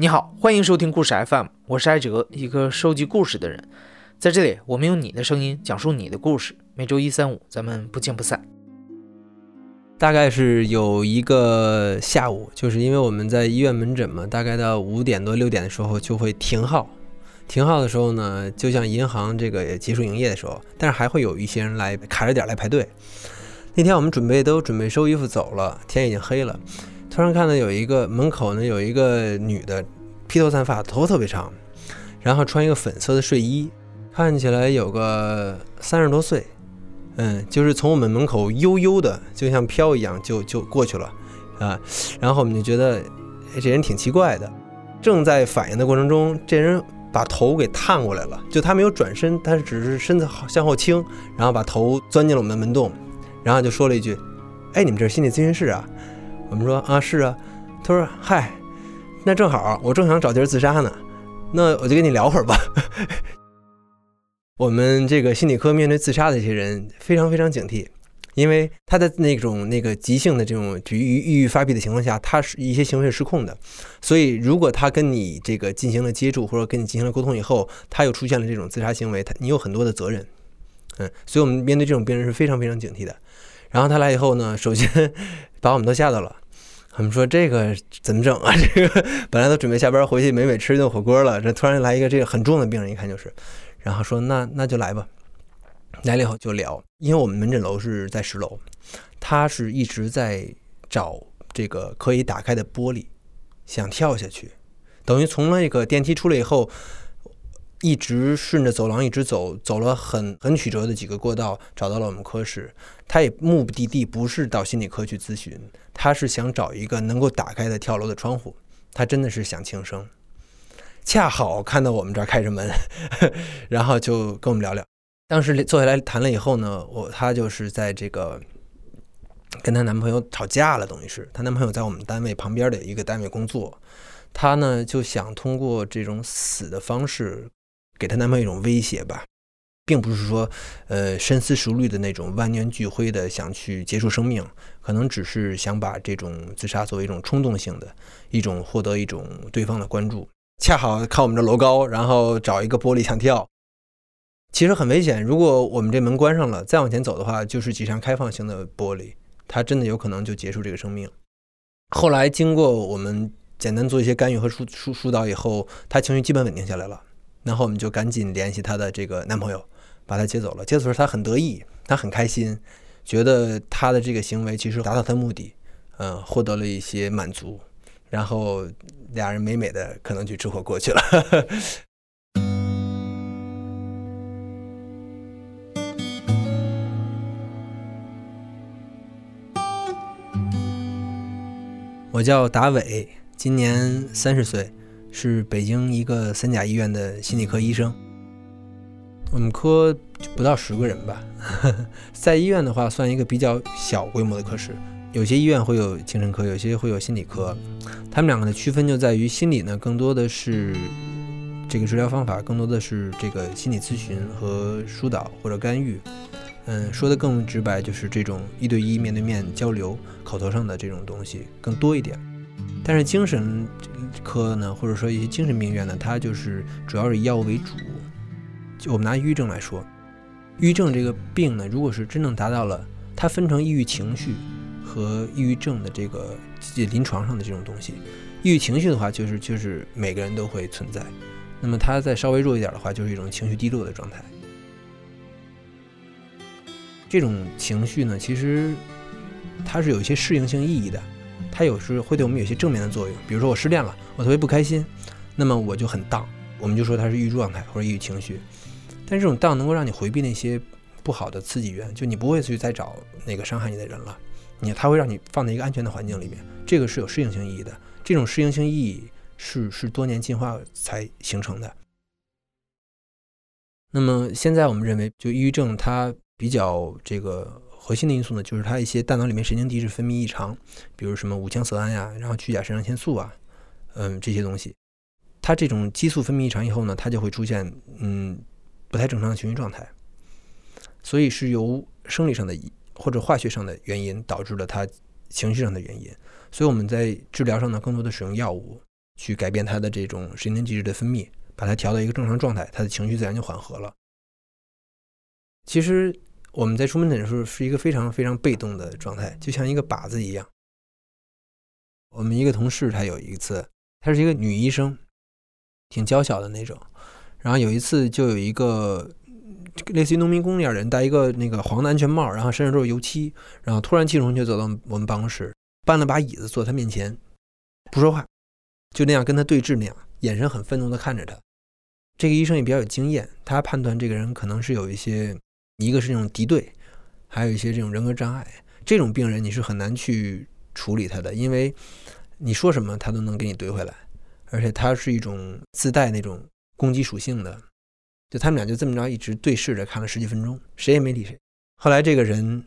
你好，欢迎收听故事 FM，我是艾哲，一个收集故事的人。在这里，我们用你的声音讲述你的故事。每周一、三、五，咱们不见不散。大概是有一个下午，就是因为我们在医院门诊嘛，大概到五点多六点的时候就会停号。停号的时候呢，就像银行这个结束营业的时候，但是还会有一些人来卡着点来排队。那天我们准备都准备收衣服走了，天已经黑了。突然看到有一个门口呢，有一个女的，披头散发，头发特别长，然后穿一个粉色的睡衣，看起来有个三十多岁，嗯，就是从我们门口悠悠的，就像飘一样，就就过去了，啊，然后我们就觉得这人挺奇怪的。正在反应的过程中，这人把头给探过来了，就他没有转身，他只是身子向后倾，然后把头钻进了我们的门洞，然后就说了一句：“哎，你们这是心理咨询室啊？”我们说啊是啊，他说嗨，那正好我正想找地儿自杀呢，那我就跟你聊会儿吧。我们这个心理科面对自杀的这些人非常非常警惕，因为他的那种那个急性的这种于抑郁发病的情况下，他是一些行为是失控的，所以如果他跟你这个进行了接触或者跟你进行了沟通以后，他又出现了这种自杀行为，他你有很多的责任，嗯，所以我们面对这种病人是非常非常警惕的。然后他来以后呢，首先把我们都吓到了。我们说这个怎么整啊？这个本来都准备下班回去美美吃一顿火锅了，这突然来一个这个很重的病人，一看就是。然后说那那就来吧。来了以后就聊，因为我们门诊楼是在十楼，他是一直在找这个可以打开的玻璃，想跳下去，等于从那个电梯出来以后。一直顺着走廊一直走，走了很很曲折的几个过道，找到了我们科室。他也目的地不是到心理科去咨询，他是想找一个能够打开的跳楼的窗户。他真的是想轻生，恰好看到我们这儿开着门，然后就跟我们聊聊。当时坐下来谈了以后呢，我她就是在这个跟她男朋友吵架了，等于是她男朋友在我们单位旁边的一个单位工作，她呢就想通过这种死的方式。给她男朋友一种威胁吧，并不是说，呃，深思熟虑的那种万念俱灰的想去结束生命，可能只是想把这种自杀作为一种冲动性的一种获得一种对方的关注。恰好看我们这楼高，然后找一个玻璃想跳，其实很危险。如果我们这门关上了，再往前走的话，就是几扇开放型的玻璃，他真的有可能就结束这个生命。后来经过我们简单做一些干预和疏疏疏导以后，他情绪基本稳定下来了。然后我们就赶紧联系她的这个男朋友，把她接走了。接走时，她很得意，她很开心，觉得她的这个行为其实达到她目的，嗯，获得了一些满足。然后俩人美美的可能去吃火锅去了。我叫达伟，今年三十岁。是北京一个三甲医院的心理科医生，我们科不到十个人吧，在医院的话算一个比较小规模的科室。有些医院会有精神科，有些会有心理科。他们两个的区分就在于心理呢，更多的是这个治疗方法，更多的是这个心理咨询和疏导或者干预。嗯，说的更直白，就是这种一对一面对面交流、口头上的这种东西更多一点。但是精神科呢，或者说一些精神病院呢，它就是主要是以药物为主。就我们拿抑郁症来说，抑郁症这个病呢，如果是真正达到了，它分成抑郁情绪和抑郁症的这个临床上的这种东西。抑郁情绪的话，就是就是每个人都会存在。那么它再稍微弱一点的话，就是一种情绪低落的状态。这种情绪呢，其实它是有一些适应性意义的。它有时会对我们有些正面的作用，比如说我失恋了，我特别不开心，那么我就很荡，我们就说它是抑郁状态或者抑郁情绪。但这种荡能够让你回避那些不好的刺激源，就你不会去再找那个伤害你的人了，你它会让你放在一个安全的环境里面，这个是有适应性意义的。这种适应性意义是是多年进化才形成的。那么现在我们认为，就抑郁症它比较这个。核心的因素呢，就是它一些大脑里面神经递质分泌异常，比如什么五羟色胺呀，然后去甲肾上腺素啊，嗯，这些东西，它这种激素分泌异常以后呢，它就会出现嗯不太正常的情绪状态，所以是由生理上的或者化学上的原因导致了它情绪上的原因，所以我们在治疗上呢，更多的使用药物，去改变他的这种神经机制的分泌，把它调到一个正常状态，他的情绪自然就缓和了。其实我们在出门诊的时候是一个非常非常被动的状态，就像一个靶子一样。我们一个同事，他有一次，她是一个女医生，挺娇小的那种。然后有一次，就有一个类似于农民工那样人，戴一个那个黄的安全帽，然后身上都是油漆，然后突然气冲就走到我们办公室，搬了把椅子坐他面前，不说话，就那样跟他对峙那样，眼神很愤怒地看着他。这个医生也比较有经验，他判断这个人可能是有一些，一个是那种敌对，还有一些这种人格障碍。这种病人你是很难去处理他的，因为你说什么他都能给你怼回来，而且他是一种自带那种。攻击属性的，就他们俩就这么着一直对视着看了十几分钟，谁也没理谁。后来这个人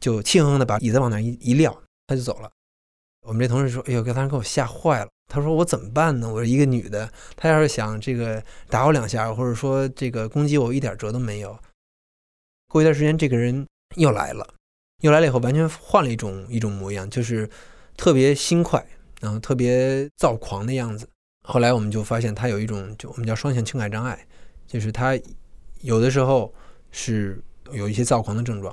就气哼哼的把椅子往那一一撂，他就走了。我们这同事说：“哎呦，刚才给我吓坏了。”他说：“我怎么办呢？我是一个女的，他要是想这个打我两下，或者说这个攻击我，一点辙都没有。”过一段时间，这个人又来了，又来了以后，完全换了一种一种模样，就是特别心快，然后特别躁狂的样子。后来我们就发现他有一种，就我们叫双向情感障碍，就是他有的时候是有一些躁狂的症状，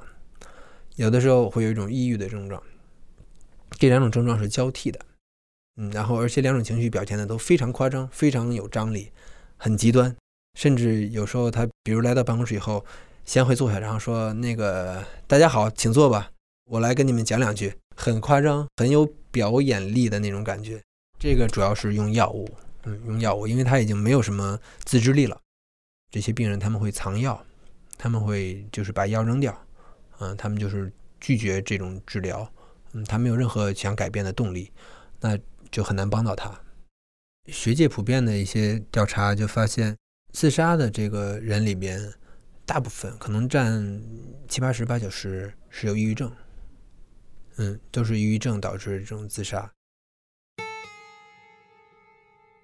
有的时候会有一种抑郁的症状，这两种症状是交替的，嗯，然后而且两种情绪表现的都非常夸张，非常有张力，很极端，甚至有时候他比如来到办公室以后，先会坐下，然后说那个大家好，请坐吧，我来跟你们讲两句，很夸张，很有表演力的那种感觉，这个主要是用药物。嗯，用药物，因为他已经没有什么自制力了。这些病人他们会藏药，他们会就是把药扔掉，嗯，他们就是拒绝这种治疗，嗯，他没有任何想改变的动力，那就很难帮到他。学界普遍的一些调查就发现，自杀的这个人里边，大部分可能占七八十、八九十是有抑郁症，嗯，都是抑郁症导致这种自杀。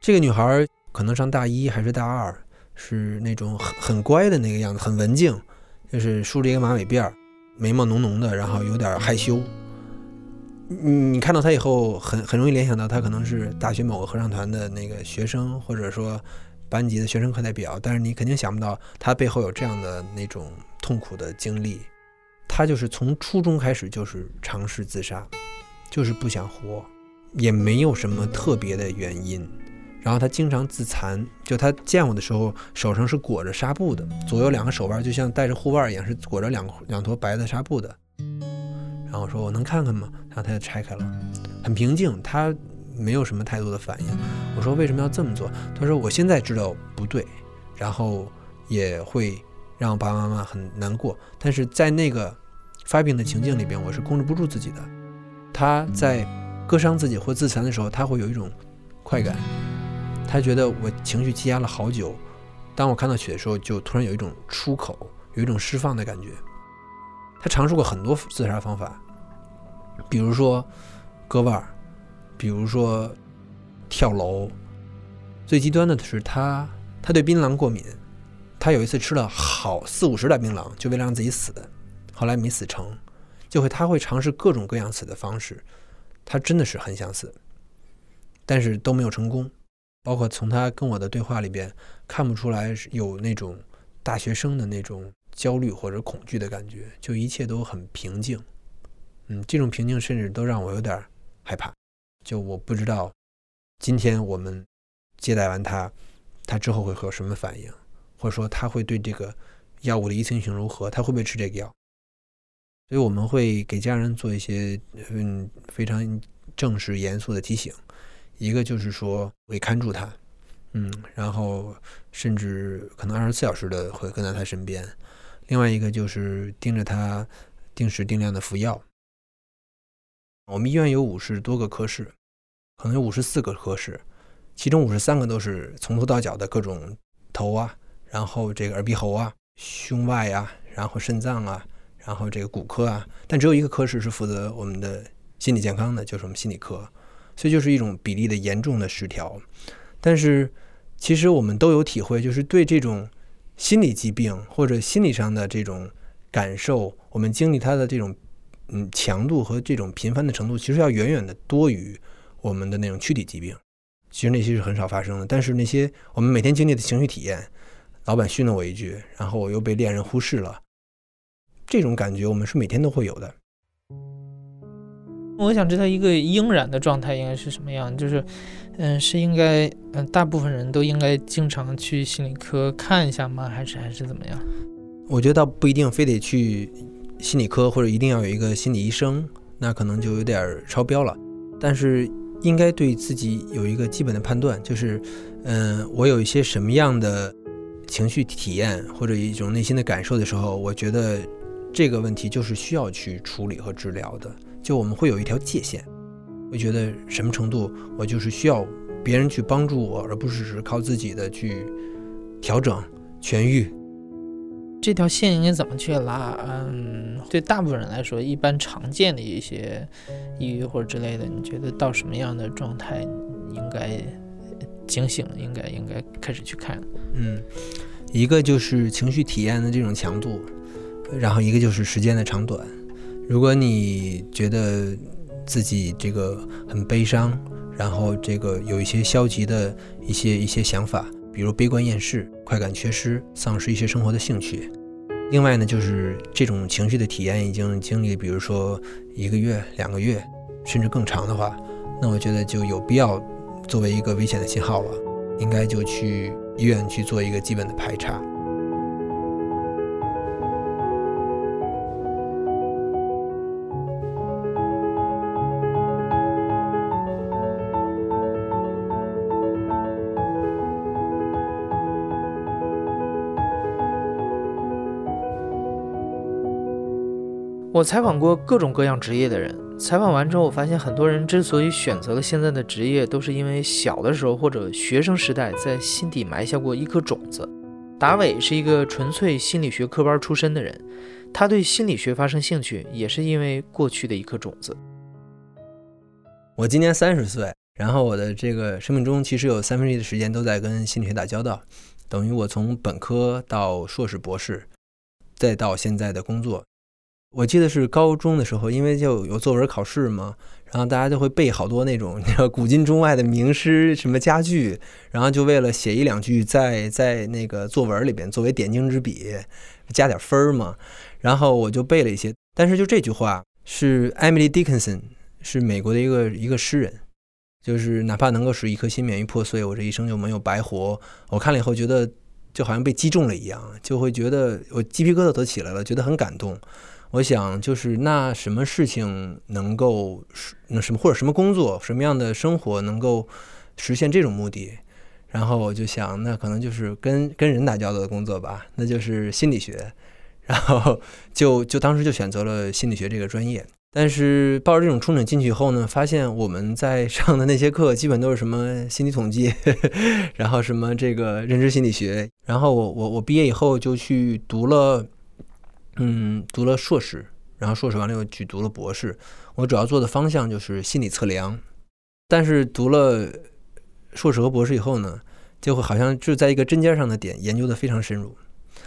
这个女孩可能上大一还是大二，是那种很很乖的那个样子，很文静，就是梳着一个马尾辫眉毛浓浓的，然后有点害羞。你你看到她以后，很很容易联想到她可能是大学某个合唱团的那个学生，或者说班级的学生课代表，但是你肯定想不到他背后有这样的那种痛苦的经历。他就是从初中开始就是尝试自杀，就是不想活，也没有什么特别的原因。然后他经常自残，就他见我的时候，手上是裹着纱布的，左右两个手腕就像戴着护腕一样，是裹着两两坨白的纱布的。然后我说我能看看吗？然后他就拆开了，很平静，他没有什么太多的反应。我说为什么要这么做？他说我现在知道不对，然后也会让爸爸妈妈很难过，但是在那个发病的情境里边，我是控制不住自己的。他在割伤自己或自残的时候，他会有一种快感。他觉得我情绪积压了好久，当我看到血的时候，就突然有一种出口，有一种释放的感觉。他尝试过很多自杀方法，比如说割腕，比如说跳楼。最极端的是他，他对槟榔过敏，他有一次吃了好四五十袋槟榔，就为了让自己死，后来没死成，就会他会尝试各种各样死的方式。他真的是很想死，但是都没有成功。包括从他跟我的对话里边看不出来有那种大学生的那种焦虑或者恐惧的感觉，就一切都很平静。嗯，这种平静甚至都让我有点害怕。就我不知道今天我们接待完他，他之后会有什么反应，或者说他会对这个药物的依存性如何，他会不会吃这个药？所以我们会给家人做一些嗯非常正式严肃的提醒。一个就是说会看住他，嗯，然后甚至可能二十四小时的会跟在他身边。另外一个就是盯着他，定时定量的服药。我们医院有五十多个科室，可能有五十四个科室，其中五十三个都是从头到脚的各种头啊，然后这个耳鼻喉啊、胸外啊，然后肾脏啊，然后这个骨科啊，但只有一个科室是负责我们的心理健康的，就是我们心理科。所以就是一种比例的严重的失调，但是其实我们都有体会，就是对这种心理疾病或者心理上的这种感受，我们经历它的这种嗯强度和这种频繁的程度，其实要远远的多于我们的那种躯体疾病。其实那些是很少发生的。但是那些我们每天经历的情绪体验，老板训了我一句，然后我又被恋人忽视了，这种感觉我们是每天都会有的。我想知道一个应然的状态应该是什么样，就是，嗯，是应该，嗯，大部分人都应该经常去心理科看一下吗？还是还是怎么样？我觉得倒不一定非得去心理科，或者一定要有一个心理医生，那可能就有点超标了。但是应该对自己有一个基本的判断，就是，嗯，我有一些什么样的情绪体验或者一种内心的感受的时候，我觉得这个问题就是需要去处理和治疗的。就我们会有一条界限，会觉得什么程度我就是需要别人去帮助我，而不是只是靠自己的去调整痊愈。这条线应该怎么去拉？嗯，对大部分人来说，一般常见的一些抑郁或者之类的，你觉得到什么样的状态应该警醒？应该应该开始去看？嗯，一个就是情绪体验的这种强度，然后一个就是时间的长短。如果你觉得自己这个很悲伤，然后这个有一些消极的一些一些想法，比如悲观厌世、快感缺失、丧失一些生活的兴趣。另外呢，就是这种情绪的体验已经经历，比如说一个月、两个月，甚至更长的话，那我觉得就有必要作为一个危险的信号了，应该就去医院去做一个基本的排查。我采访过各种各样职业的人，采访完之后，我发现很多人之所以选择了现在的职业，都是因为小的时候或者学生时代在心底埋下过一颗种子。达伟是一个纯粹心理学科班出身的人，他对心理学发生兴趣，也是因为过去的一颗种子。我今年三十岁，然后我的这个生命中其实有三分之一的时间都在跟心理学打交道，等于我从本科到硕士、博士，再到现在的工作。我记得是高中的时候，因为就有作文考试嘛，然后大家就会背好多那种古今中外的名诗、什么佳句，然后就为了写一两句在在那个作文里边作为点睛之笔，加点分嘛。然后我就背了一些，但是就这句话是 Emily Dickinson，是美国的一个一个诗人，就是哪怕能够使一颗心免于破碎，我这一生就没有白活。我看了以后觉得就好像被击中了一样，就会觉得我鸡皮疙瘩都起来了，觉得很感动。我想，就是那什么事情能够，那什么或者什么工作，什么样的生活能够实现这种目的？然后我就想，那可能就是跟跟人打交道的工作吧，那就是心理学。然后就就当时就选择了心理学这个专业。但是抱着这种憧憬进去以后呢，发现我们在上的那些课基本都是什么心理统计，然后什么这个认知心理学。然后我我我毕业以后就去读了。嗯，读了硕士，然后硕士完了又去读了博士。我主要做的方向就是心理测量。但是读了硕士和博士以后呢，就会好像就在一个针尖上的点研究的非常深入，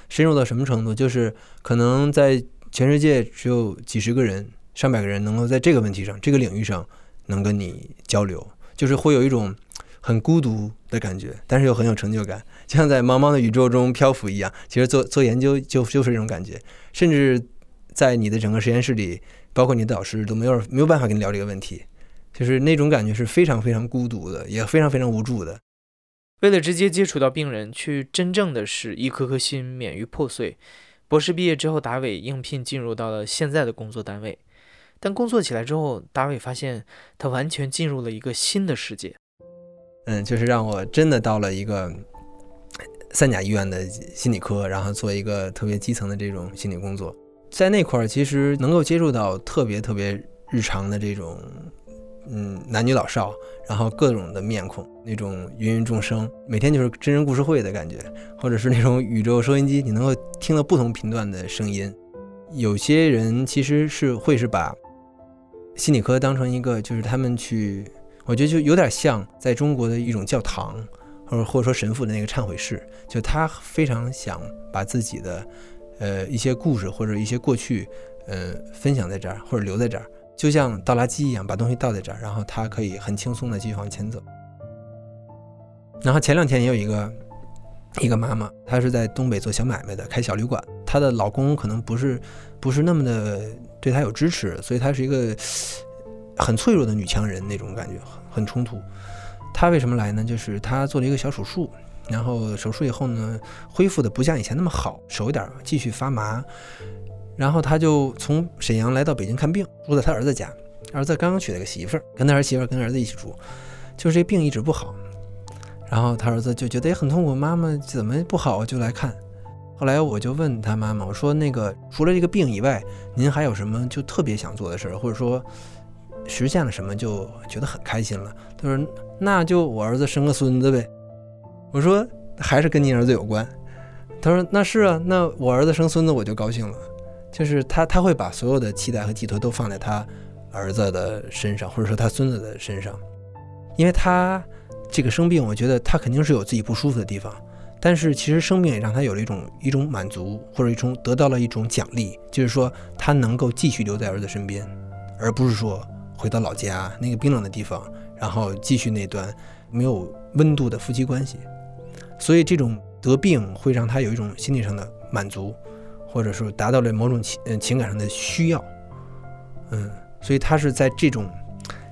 深入到什么程度？就是可能在全世界只有几十个人、上百个人能够在这个问题上、这个领域上能跟你交流，就是会有一种很孤独的感觉，但是又很有成就感。就像在茫茫的宇宙中漂浮一样，其实做做研究就就是这种感觉。甚至在你的整个实验室里，包括你的导师都没有没有办法跟你聊这个问题，就是那种感觉是非常非常孤独的，也非常非常无助的。为了直接接触到病人，去真正的使一颗颗心免于破碎，博士毕业之后，达伟应聘进入到了现在的工作单位。但工作起来之后，达伟发现他完全进入了一个新的世界。嗯，就是让我真的到了一个。三甲医院的心理科，然后做一个特别基层的这种心理工作，在那块儿其实能够接触到特别特别日常的这种，嗯，男女老少，然后各种的面孔，那种芸芸众生，每天就是真人故事会的感觉，或者是那种宇宙收音机，你能够听到不同频段的声音。有些人其实是会是把心理科当成一个，就是他们去，我觉得就有点像在中国的一种教堂。或者或者说神父的那个忏悔室，就他非常想把自己的，呃一些故事或者一些过去，呃分享在这儿或者留在这儿，就像倒垃圾一样，把东西倒在这儿，然后他可以很轻松的继续往前走。然后前两天也有一个一个妈妈，她是在东北做小买卖的，开小旅馆。她的老公可能不是不是那么的对她有支持，所以她是一个很脆弱的女强人那种感觉，很很冲突。她为什么来呢？就是她做了一个小手术，然后手术以后呢，恢复的不像以前那么好，手有点继续发麻。然后她就从沈阳来到北京看病，住在她儿子家。儿子刚刚娶了个媳妇儿，跟他儿媳妇儿跟儿子一起住，就是这病一直不好。然后他儿子就觉得也很痛苦，妈妈怎么不好就来看。后来我就问他妈妈，我说那个除了这个病以外，您还有什么就特别想做的事儿，或者说实现了什么就觉得很开心了？他说那就我儿子生个孙子呗。我说还是跟您儿子有关。他说那是啊，那我儿子生孙子我就高兴了。就是他他会把所有的期待和寄托都放在他儿子的身上，或者说他孙子的身上，因为他。这个生病，我觉得他肯定是有自己不舒服的地方，但是其实生病也让他有了一种一种满足，或者一种得到了一种奖励，就是说他能够继续留在儿子身边，而不是说回到老家那个冰冷的地方，然后继续那段没有温度的夫妻关系。所以这种得病会让他有一种心理上的满足，或者说达到了某种情嗯情感上的需要，嗯，所以他是在这种。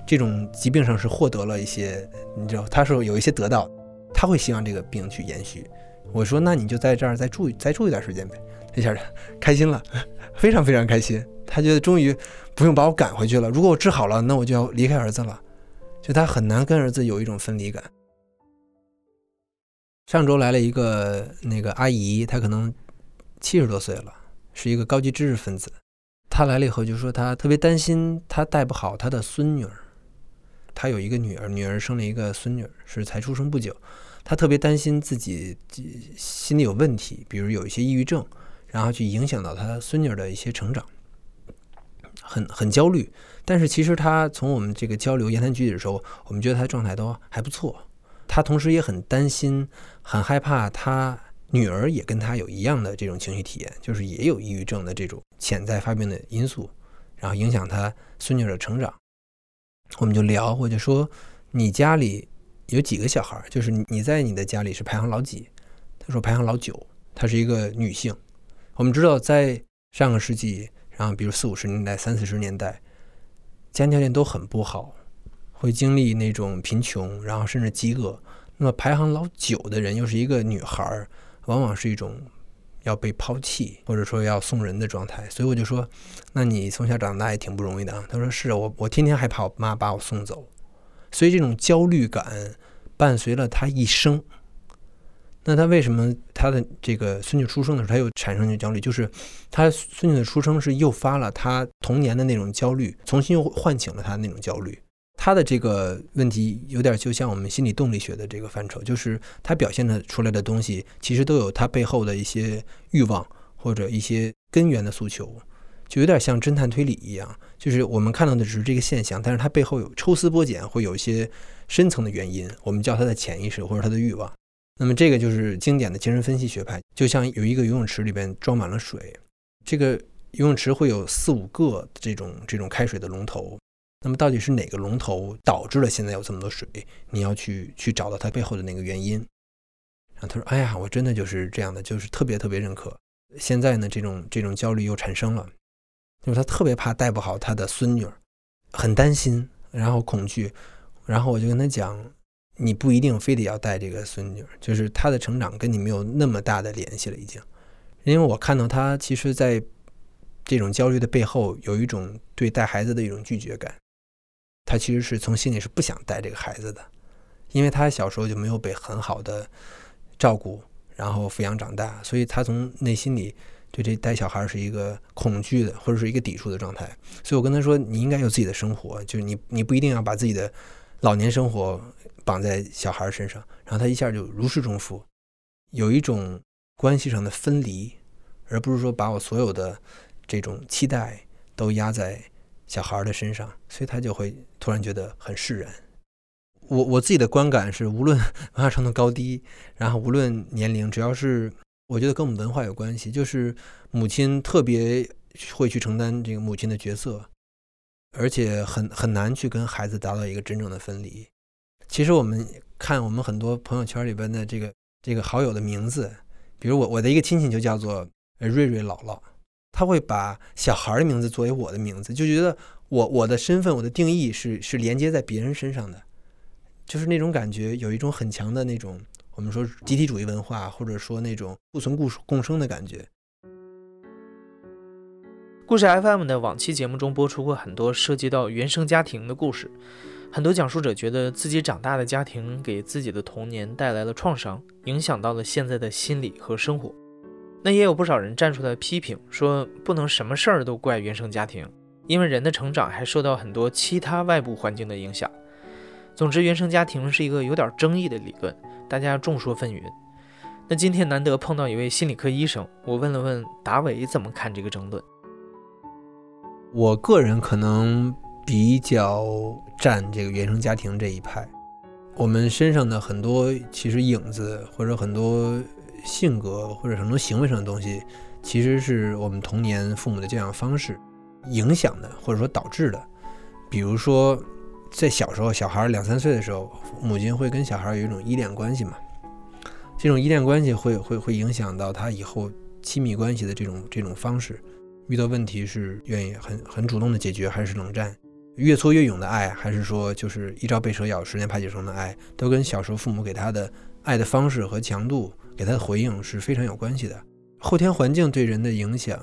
这种疾病上是获得了一些，你知道，他是有一些得到，他会希望这个病去延续。我说，那你就在这儿再住再住一段时间呗。一下开心了，非常非常开心。他觉得终于不用把我赶回去了。如果我治好了，那我就要离开儿子了。就他很难跟儿子有一种分离感。上周来了一个那个阿姨，她可能七十多岁了，是一个高级知识分子。她来了以后就说，她特别担心她带不好她的孙女儿。他有一个女儿，女儿生了一个孙女，是才出生不久。他特别担心自己心里有问题，比如有一些抑郁症，然后去影响到他孙女儿的一些成长，很很焦虑。但是其实他从我们这个交流言谈举止的时候，我们觉得他状态都还不错。他同时也很担心，很害怕他女儿也跟他有一样的这种情绪体验，就是也有抑郁症的这种潜在发病的因素，然后影响他孙女的成长。我们就聊，我就说你家里有几个小孩？就是你在你的家里是排行老几？他说排行老九。她是一个女性。我们知道，在上个世纪，然后比如四五十年代、三四十年代，家庭条件都很不好，会经历那种贫穷，然后甚至饥饿。那么排行老九的人又是一个女孩，往往是一种。要被抛弃，或者说要送人的状态，所以我就说，那你从小长大也挺不容易的啊。他说是我，我天天害怕我妈把我送走，所以这种焦虑感伴随了他一生。那他为什么他的这个孙女出生的时候他又产生这焦虑？就是他孙女的出生是诱发了他童年的那种焦虑，重新又唤醒了他那种焦虑。他的这个问题有点就像我们心理动力学的这个范畴，就是他表现的出来的东西，其实都有他背后的一些欲望或者一些根源的诉求，就有点像侦探推理一样，就是我们看到的只是这个现象，但是它背后有抽丝剥茧，会有一些深层的原因，我们叫它的潜意识或者它的欲望。那么这个就是经典的精神分析学派，就像有一个游泳池里边装满了水，这个游泳池会有四五个这种这种开水的龙头。那么到底是哪个龙头导致了现在有这么多水？你要去去找到它背后的那个原因。然后他说：“哎呀，我真的就是这样的，就是特别特别认可。现在呢，这种这种焦虑又产生了，就是他特别怕带不好他的孙女，很担心，然后恐惧。然后我就跟他讲，你不一定非得要带这个孙女，就是他的成长跟你没有那么大的联系了，已经。因为我看到他其实在这种焦虑的背后，有一种对带孩子的一种拒绝感。”他其实是从心里是不想带这个孩子的，因为他小时候就没有被很好的照顾，然后抚养长大，所以他从内心里对这带小孩是一个恐惧的，或者是一个抵触的状态。所以我跟他说：“你应该有自己的生活，就是你你不一定要把自己的老年生活绑在小孩身上。”然后他一下就如释重负，有一种关系上的分离，而不是说把我所有的这种期待都压在。小孩的身上，所以他就会突然觉得很释然。我我自己的观感是，无论 文化程度高低，然后无论年龄，只要是我觉得跟我们文化有关系，就是母亲特别会去承担这个母亲的角色，而且很很难去跟孩子达到一个真正的分离。其实我们看我们很多朋友圈里边的这个这个好友的名字，比如我我的一个亲戚就叫做瑞瑞姥姥，他会把小孩的名字作为我的名字，就觉得我我的身份我的定义是是连接在别人身上的，就是那种感觉有一种很强的那种我们说集体主义文化，或者说那种互存共共生的感觉。故事 FM 的往期节目中播出过很多涉及到原生家庭的故事，很多讲述者觉得自己长大的家庭给自己的童年带来了创伤，影响到了现在的心理和生活。那也有不少人站出来批评，说不能什么事儿都怪原生家庭，因为人的成长还受到很多其他外部环境的影响。总之，原生家庭是一个有点争议的理论，大家众说纷纭。那今天难得碰到一位心理科医生，我问了问达伟怎么看这个争论。我个人可能比较站这个原生家庭这一派。我们身上的很多其实影子，或者很多性格，或者很多行为上的东西，其实是我们童年父母的教养方式影响的，或者说导致的。比如说，在小时候，小孩两三岁的时候，母亲会跟小孩有一种依恋关系嘛，这种依恋关系会会会影响到他以后亲密关系的这种这种方式。遇到问题是愿意很很主动的解决，还是冷战？越挫越勇的爱，还是说就是一朝被蛇咬，十年怕井绳的爱，都跟小时候父母给他的爱的方式和强度，给他的回应是非常有关系的。后天环境对人的影响，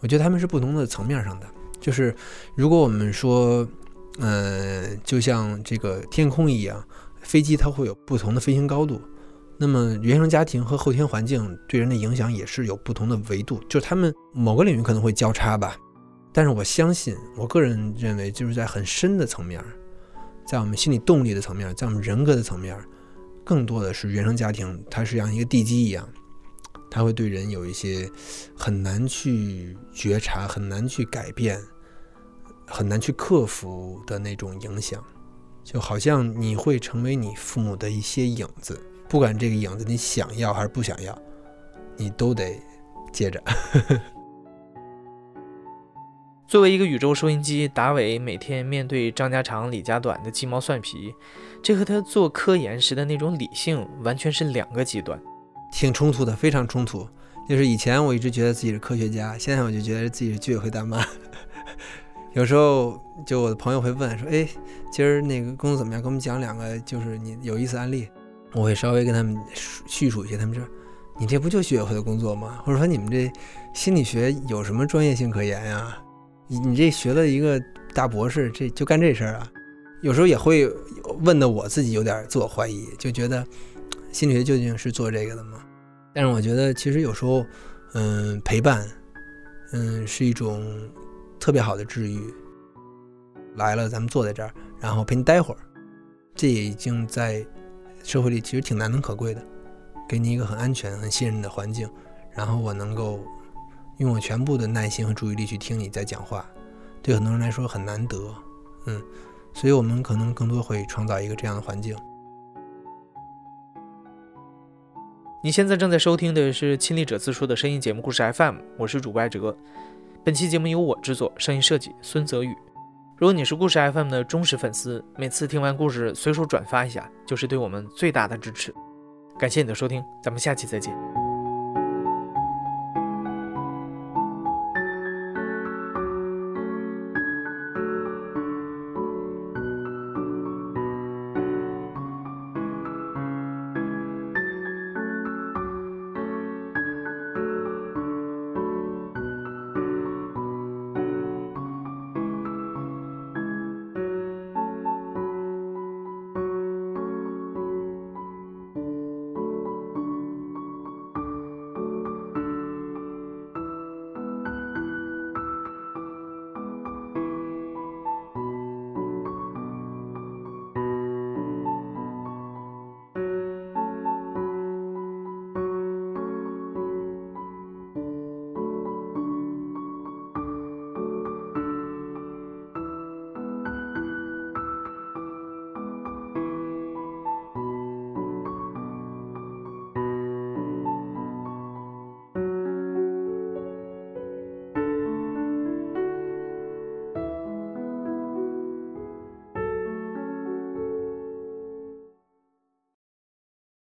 我觉得他们是不同的层面上的。就是如果我们说，嗯，就像这个天空一样，飞机它会有不同的飞行高度。那么，原生家庭和后天环境对人的影响也是有不同的维度，就是他们某个领域可能会交叉吧。但是我相信，我个人认为，就是在很深的层面，在我们心理动力的层面，在我们人格的层面，更多的是原生家庭，它是像一个地基一样，它会对人有一些很难去觉察、很难去改变、很难去克服的那种影响，就好像你会成为你父母的一些影子。不管这个影子你想要还是不想要，你都得接着。作为一个宇宙收音机，达伟每天面对张家长李家短的鸡毛蒜皮，这和他做科研时的那种理性完全是两个极端，挺冲突的，非常冲突。就是以前我一直觉得自己是科学家，现在我就觉得自己是居委会大妈。有时候就我的朋友会问说：“哎，今儿那个工作怎么样？给我们讲两个就是你有意思案例。”我会稍微跟他们叙述一些，他们说：“你这不就居委会的工作吗？或者说你们这心理学有什么专业性可言呀？你你这学了一个大博士，这就干这事儿啊？”有时候也会问的我自己有点自我怀疑，就觉得心理学究竟是做这个的吗？但是我觉得其实有时候，嗯，陪伴，嗯，是一种特别好的治愈。来了，咱们坐在这儿，然后陪你待会儿，这也已经在。社会里其实挺难能可贵的，给你一个很安全、很信任的环境，然后我能够用我全部的耐心和注意力去听你在讲话，对很多人来说很难得，嗯，所以我们可能更多会创造一个这样的环境。你现在正在收听的是亲历者自述的声音节目故事 FM，我是主播艾哲，本期节目由我制作，声音设计孙泽宇。如果你是故事 FM 的忠实粉丝，每次听完故事随手转发一下，就是对我们最大的支持。感谢你的收听，咱们下期再见。